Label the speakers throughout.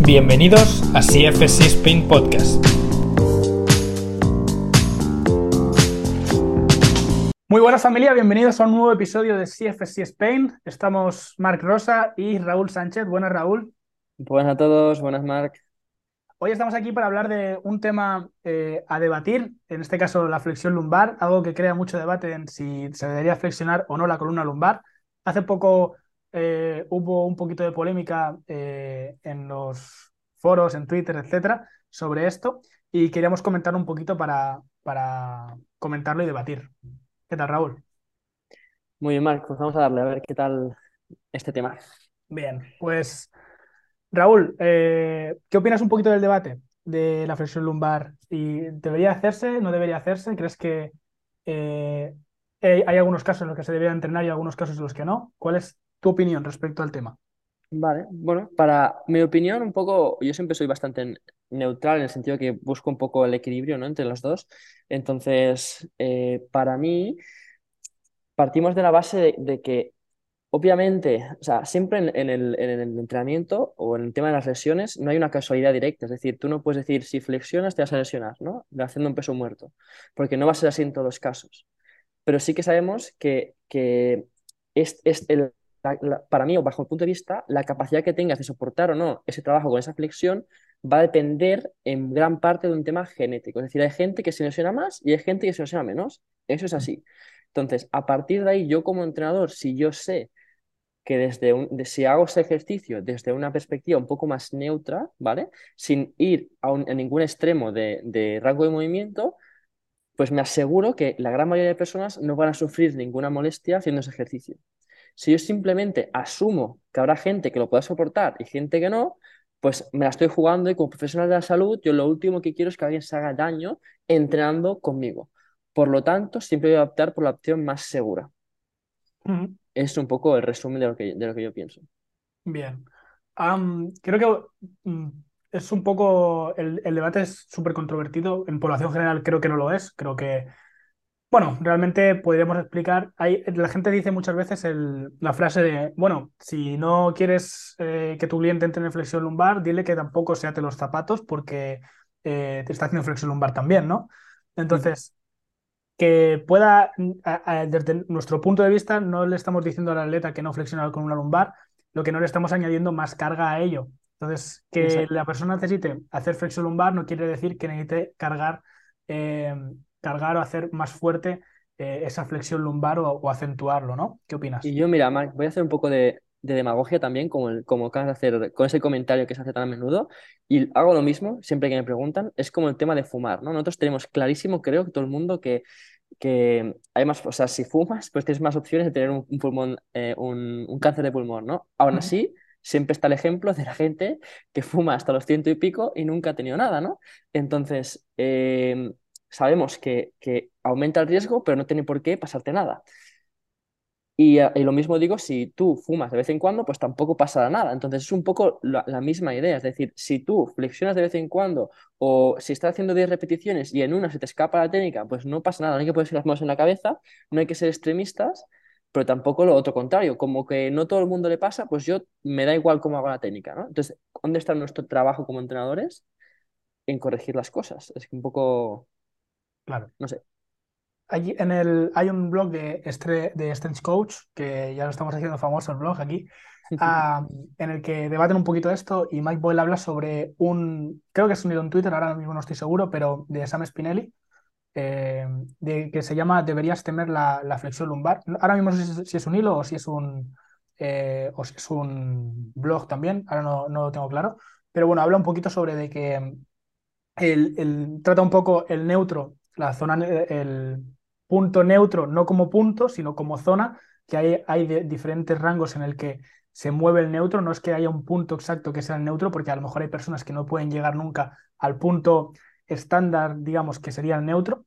Speaker 1: Bienvenidos a CFC Spain Podcast. Muy buenas familia, bienvenidos a un nuevo episodio de CFC Spain. Estamos Marc Rosa y Raúl Sánchez. Buenas Raúl.
Speaker 2: Buenas a todos, buenas Marc.
Speaker 1: Hoy estamos aquí para hablar de un tema eh, a debatir, en este caso la flexión lumbar, algo que crea mucho debate en si se debería flexionar o no la columna lumbar. Hace poco eh, hubo un poquito de polémica eh, en los foros, en Twitter, etcétera, sobre esto y queríamos comentar un poquito para, para comentarlo y debatir. ¿Qué tal, Raúl?
Speaker 2: Muy bien, Marc, pues vamos a darle a ver qué tal este tema.
Speaker 1: Bien, pues Raúl, eh, ¿qué opinas un poquito del debate de la flexión lumbar? ¿Y ¿Debería hacerse? ¿No debería hacerse? ¿Crees que hay algunos casos en los que se debería entrenar y algunos casos en los que no? ¿Cuál es tu opinión respecto al tema.
Speaker 2: Vale, bueno, para mi opinión, un poco, yo siempre soy bastante neutral en el sentido que busco un poco el equilibrio ¿no? entre los dos. Entonces, eh, para mí, partimos de la base de, que, obviamente, o sea, siempre en, el, en, el, entrenamiento o en el tema de las lesiones no hay una casualidad directa. Es decir, tú no puedes decir si flexionas te vas a lesionar, ¿no? Haciendo un peso muerto, porque no va a ser así en todos los casos. Pero sí que sabemos que, que es, es el para mí, o bajo el punto de vista, la capacidad que tengas de soportar o no ese trabajo con esa flexión va a depender en gran parte de un tema genético. Es decir, hay gente que se lesiona más y hay gente que se lesiona menos. Eso es así. Entonces, a partir de ahí, yo como entrenador, si yo sé que desde un, si hago ese ejercicio desde una perspectiva un poco más neutra, ¿vale? Sin ir a, ningún extremo de, de rango de movimiento, pues me aseguro que la gran mayoría de personas no van a sufrir ninguna molestia haciendo ese ejercicio. Si yo simplemente asumo que habrá gente que lo pueda soportar y gente que no, pues me la estoy jugando y como profesional de la salud, yo lo último que quiero es que alguien se haga daño entrenando conmigo. Por lo tanto, siempre voy a optar por la opción más segura. Es un poco el resumen de lo que, de lo que yo pienso.
Speaker 1: Bien. creo que mm, es un poco, el, el debate es súper controvertido. En población general creo que no lo es. Creo que bueno, realmente podríamos explicar, hay, la gente dice muchas veces la frase de, bueno, si no quieres eh, que tu cliente entre en flexión lumbar, dile que tampoco se ate los zapatos porque eh, te está haciendo flexión lumbar también, ¿no? Entonces, que pueda, desde nuestro punto de vista, no le estamos diciendo al atleta que no flexione con una lumbar, lo que no le estamos añadiendo más carga a ello. Entonces, que la persona necesite hacer flexión lumbar no quiere decir que necesite cargar eh, cargar o hacer más fuerte eh, esa flexión lumbar o, acentuarlo, ¿no? ¿Qué opinas?
Speaker 2: Y yo, mira, Mark, voy a hacer un poco de, demagogia también, como, el, como acabas de hacer con ese comentario que se hace tan a menudo, y hago lo mismo siempre que me preguntan, es como el tema de fumar, ¿no? Nosotros tenemos clarísimo, creo que todo el mundo, que, que hay más, o sea, si fumas, pues tienes más opciones de tener un, pulmón, eh, un, cáncer de pulmón, ¿no? Aún así, siempre está el ejemplo de la gente que fuma hasta los ciento y pico y nunca ha tenido nada, ¿no? Entonces, eh, sabemos que, aumenta el riesgo, pero no tiene por qué pasarte nada. Y, lo mismo digo, si tú fumas de vez en cuando, pues tampoco pasará nada. Entonces es un poco la, misma idea. Es decir, si tú flexionas de vez en cuando o si estás haciendo 10 repeticiones y en una se te escapa la técnica, pues no pasa nada. No hay que ponerse las manos en la cabeza, no hay que ser extremistas, pero tampoco lo otro contrario. Como que no todo el mundo le pasa, pues yo me da igual cómo hago la técnica. ¿no? Entonces, ¿dónde está nuestro trabajo como entrenadores? En corregir las cosas. Es un poco
Speaker 1: Claro.
Speaker 2: No sé.
Speaker 1: Allí en el, hay un blog de, de Strength Coach, que ya lo estamos haciendo famoso el blog aquí, en el que debaten un poquito esto y Mike Boyle habla sobre un, creo que es un en Twitter, ahora mismo no estoy seguro, pero de Sam Spinelli, eh, de, que se llama Deberías temer la, la, flexión lumbar. Ahora mismo no sé si es un hilo o si es un, eh, o si es un blog también, ahora no, no, lo tengo claro, pero bueno, habla un poquito sobre de que el, el, trata un poco el neutro la zona, el punto neutro, no como punto, sino como zona, que hay, hay diferentes rangos en el que se mueve el neutro, no es que haya un punto exacto que sea el neutro, porque a lo mejor hay personas que no pueden llegar nunca al punto estándar, digamos, que sería el neutro.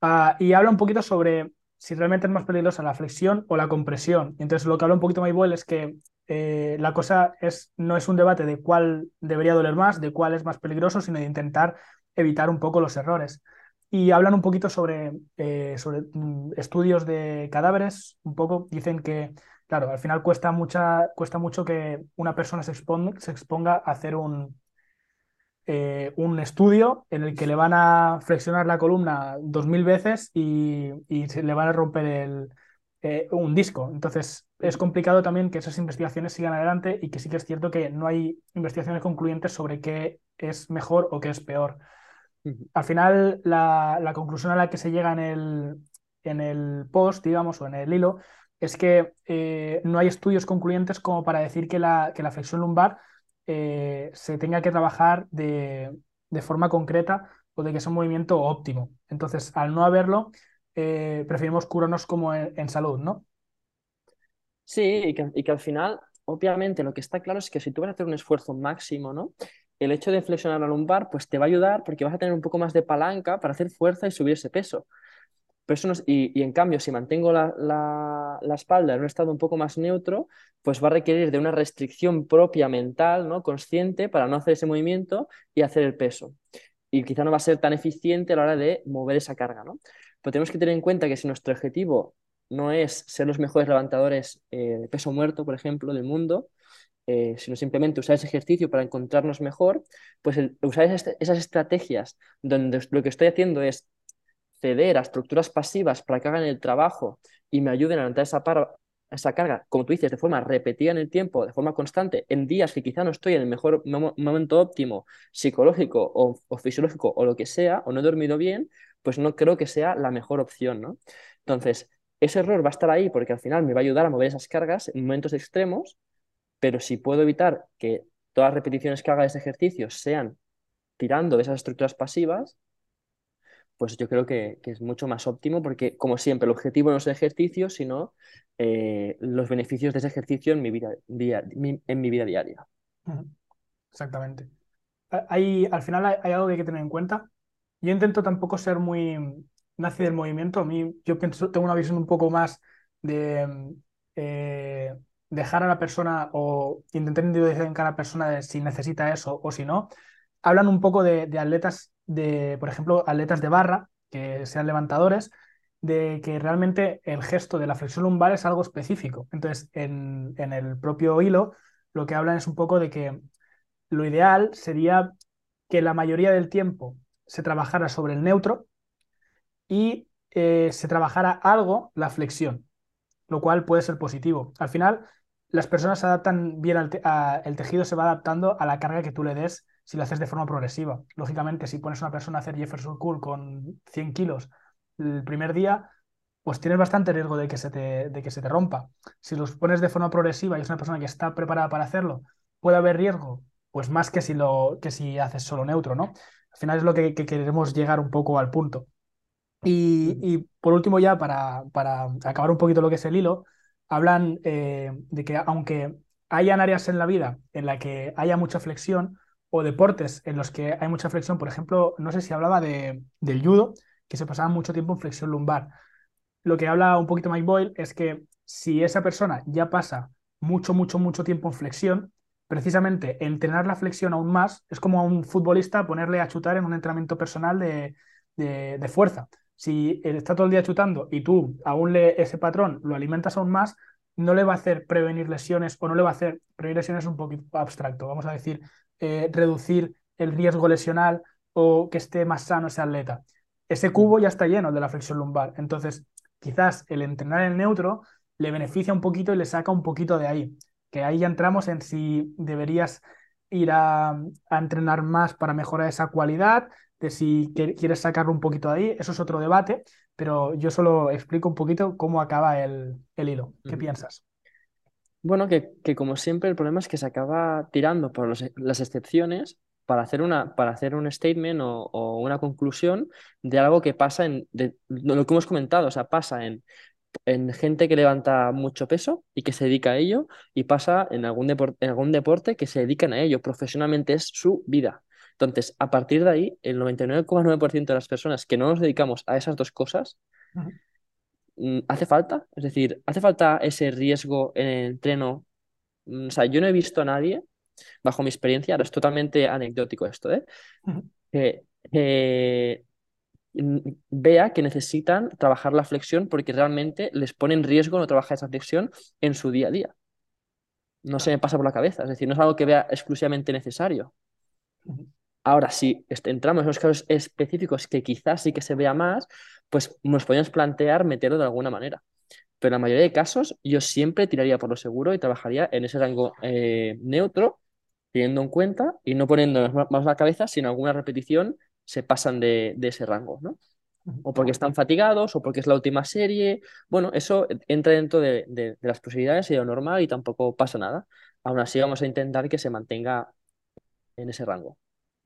Speaker 1: Ah, y habla un poquito sobre si realmente es más peligrosa la flexión o la compresión. Entonces, lo que habla un poquito Maybuel es que eh, la cosa es, no es un debate de cuál debería doler más, de cuál es más peligroso, sino de intentar evitar un poco los errores y hablan un poquito sobre, eh, sobre mm, estudios de cadáveres, un poco dicen que claro, al final cuesta, mucha, cuesta mucho que una persona se exponga, se exponga a hacer un, eh, un estudio en el que le van a flexionar la columna dos mil veces y, se le van a romper el, eh, un disco. Entonces, es complicado también que esas investigaciones sigan adelante y que sí que es cierto que no hay investigaciones concluyentes sobre qué es mejor o qué es peor. Al final, la, conclusión a la que se llega en el, en el post, digamos, o en el hilo, es que eh, no hay estudios concluyentes como para decir que la, que la flexión lumbar eh, se tenga que trabajar de, forma concreta o de que es un movimiento óptimo. Entonces, al no haberlo, eh, preferimos curarnos como en, salud, ¿no?
Speaker 2: Sí, y que, al final, obviamente, lo que está claro es que si tú vas a hacer un esfuerzo máximo, ¿no? El hecho de flexionar la lumbar, pues te va a ayudar porque vas a tener un poco más de palanca para hacer fuerza y subir ese peso y, en cambio, si mantengo la, espalda en un estado un poco más neutro, pues va a requerir de una restricción propia mental, ¿no? consciente, para no hacer ese movimiento y hacer el peso. Y quizá no va a ser tan eficiente a la hora de mover esa carga. ¿no? Pero tenemos que tener en cuenta que si nuestro objetivo no es ser los mejores levantadores eh, de peso muerto, por ejemplo, del mundo, eh, sino simplemente usar ese ejercicio para encontrarnos mejor, pues usar esas estrategias donde lo que estoy haciendo es ceder a estructuras pasivas para que hagan el trabajo y me ayuden a levantar esa, esa carga, como tú dices, de forma repetida en el tiempo, de forma constante, en días que quizá no estoy en el mejor momento óptimo psicológico o, fisiológico o lo que sea, o no he dormido bien, pues no creo que sea la mejor opción, ¿no? Entonces, ese error va a estar ahí porque al final me va a ayudar a mover esas cargas en momentos extremos, pero si puedo evitar que todas las repeticiones que haga ese ejercicio sean tirando de esas estructuras pasivas, pues yo creo que, es mucho más óptimo porque, como siempre, el objetivo no es el ejercicio, sino eh, los beneficios de ese ejercicio en mi vida, en mi vida diaria.
Speaker 1: Exactamente. Hay, al final hay, algo que hay que tener en cuenta. Yo intento tampoco ser muy nazi del movimiento. A mí, yo pienso, tengo una visión un poco más de eh, dejar a la persona o intentar individualizar en cada persona si necesita eso o si no. Hablan un poco de, atletas de, por ejemplo, atletas de barra, que sean levantadores, de que realmente el gesto de la flexión lumbar es algo específico. Entonces, en, el propio hilo, lo que hablan es un poco de que lo ideal sería que la mayoría del tiempo se trabajara sobre el neutro y eh, se trabajara algo la flexión, lo cual puede ser positivo. Al final, las personas se adaptan bien al el tejido se va adaptando a la carga que tú le des si lo haces de forma progresiva. Lógicamente, si pones a una persona a hacer Jefferson Cool con 100 kilos el primer día, pues tienes bastante riesgo de que se te, de que se te rompa. Si los pones de forma progresiva y es una persona que está preparada para hacerlo, puede haber riesgo, pues más que si, lo, que si haces solo neutro, ¿no? Al final es lo que, queremos llegar un poco al punto. Y, por último, ya para, para, acabar un poquito lo que es el hilo, hablan eh, de que aunque hayan áreas en la vida en la que haya mucha flexión, o deportes en los que hay mucha flexión, por ejemplo, no sé si hablaba de, del judo, que se pasaba mucho tiempo en flexión lumbar. Lo que habla un poquito Mike Boyle es que si esa persona ya pasa mucho, mucho, mucho tiempo en flexión, precisamente entrenar la flexión aún más es como a un futbolista ponerle a chutar en un entrenamiento personal de, de, fuerza. Si está todo el día chutando y tú aún le, ese patrón lo alimentas aún más, no le va a hacer prevenir lesiones o no le va a hacer prevenir lesiones un poquito abstracto. Vamos a decir, eh, reducir el riesgo lesional o que esté más sano ese atleta. Ese cubo ya está lleno de la flexión lumbar. Entonces, quizás el entrenar en neutro le beneficia un poquito y le saca un poquito de ahí. Que ahí ya entramos en si deberías ir a, entrenar más para mejorar esa cualidad, de si quieres sacarlo un poquito de ahí. Eso es otro debate, pero yo solo explico un poquito cómo acaba el, hilo. ¿Qué piensas?
Speaker 2: Bueno, que, como siempre el problema es que se acaba tirando por las excepciones para hacer, una, para hacer un statement o, una conclusión de algo que pasa en de, lo que hemos comentado, o sea, pasa en, en gente que levanta mucho peso y que se dedica a ello y pasa en algún, deporte, en algún deporte que se dedican a ello, profesionalmente es su vida. Entonces, a partir de ahí, el 99,9% de las personas que no nos dedicamos a esas dos cosas, Mm, ¿hace falta? Es decir, ¿hace falta ese riesgo en el entreno? Mm, o sea, yo no he visto a nadie, bajo mi experiencia, ahora es totalmente anecdótico esto, ¿eh? que, vea que necesitan trabajar la flexión porque realmente les pone en riesgo no trabajar esa flexión en su día a día. No se me pasa por la cabeza, es decir, no es algo que vea exclusivamente necesario. Ahora, si entramos en los casos específicos que quizás sí que se vea más, pues nos podemos plantear meterlo de alguna manera. Pero en la mayoría de casos, yo siempre tiraría por lo seguro y trabajaría en ese rango eh, neutro, teniendo en cuenta y no poniendo más la cabeza, sino alguna repetición se pasan de, ese rango, ¿no? O porque están fatigados, o porque es la última serie. Bueno, eso entra dentro de, las posibilidades y lo normal y tampoco pasa nada. Aún así, vamos a intentar que se mantenga en ese rango.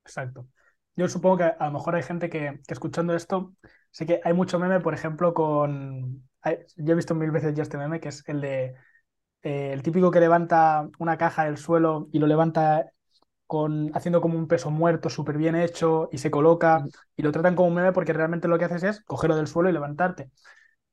Speaker 1: Exacto. Yo supongo que a lo mejor hay gente que, escuchando esto, sé que hay mucho meme, por ejemplo, con... yo he visto mil veces ya este meme, que es el de eh, el típico que levanta una caja del suelo y lo levanta con, haciendo como un peso muerto súper bien hecho y se coloca y lo tratan como un meme porque realmente lo que haces es cogerlo del suelo y levantarte.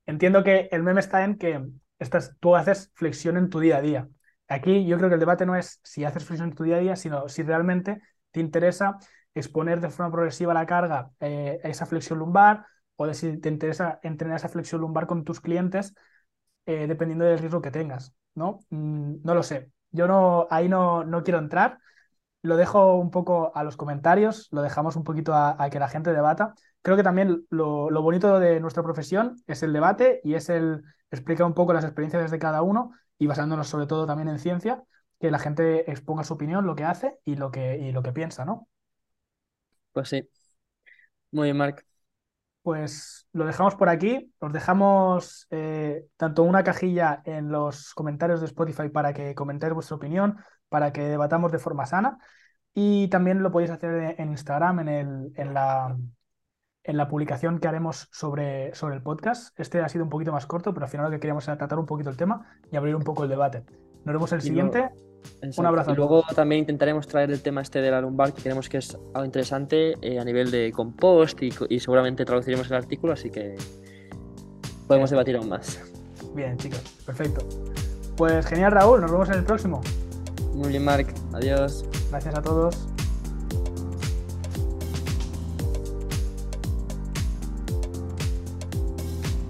Speaker 1: Entiendo que el meme está en que estás, tú haces flexión en tu día a día. Aquí yo creo que el debate no es si haces flexión en tu día a día, sino si realmente te interesa exponer de forma progresiva la carga eh, a esa flexión lumbar o de si te interesa entrenar esa flexión lumbar con tus clientes eh, dependiendo del riesgo que tengas, ¿no? Mm, no lo sé. Yo no, ahí no, no quiero entrar. Lo dejo un poco a los comentarios, lo dejamos un poquito a, que la gente debata. Creo que también lo, lo, bonito de nuestra profesión es el debate y es el explicar un poco las experiencias de cada uno y basándonos sobre todo también en ciencia que la gente exponga su opinión, lo que hace y lo que, y lo que piensa, ¿no?
Speaker 2: Pues sí. Muy bien, Marc.
Speaker 1: Pues lo dejamos por aquí. Os dejamos eh, tanto una cajilla en los comentarios de Spotify para que comentéis vuestra opinión, para que debatamos de forma sana. Y también lo podéis hacer en Instagram, en, el, en, la, en la publicación que haremos sobre, sobre el podcast. Este ha sido un poquito más corto, pero al final lo que queríamos era tratar un poquito el tema y abrir un poco el debate. Nos vemos el siguiente. Un abrazo.
Speaker 2: Y luego también intentaremos traer el tema este de la lumbar, que creemos que es algo interesante eh, a nivel de compost y, seguramente traduciremos el artículo, así que podemos debatir aún más.
Speaker 1: Bien, chicos, perfecto. Pues genial, Raúl, nos vemos en el próximo.
Speaker 2: Muy bien, Marc. Adiós.
Speaker 1: Gracias a todos.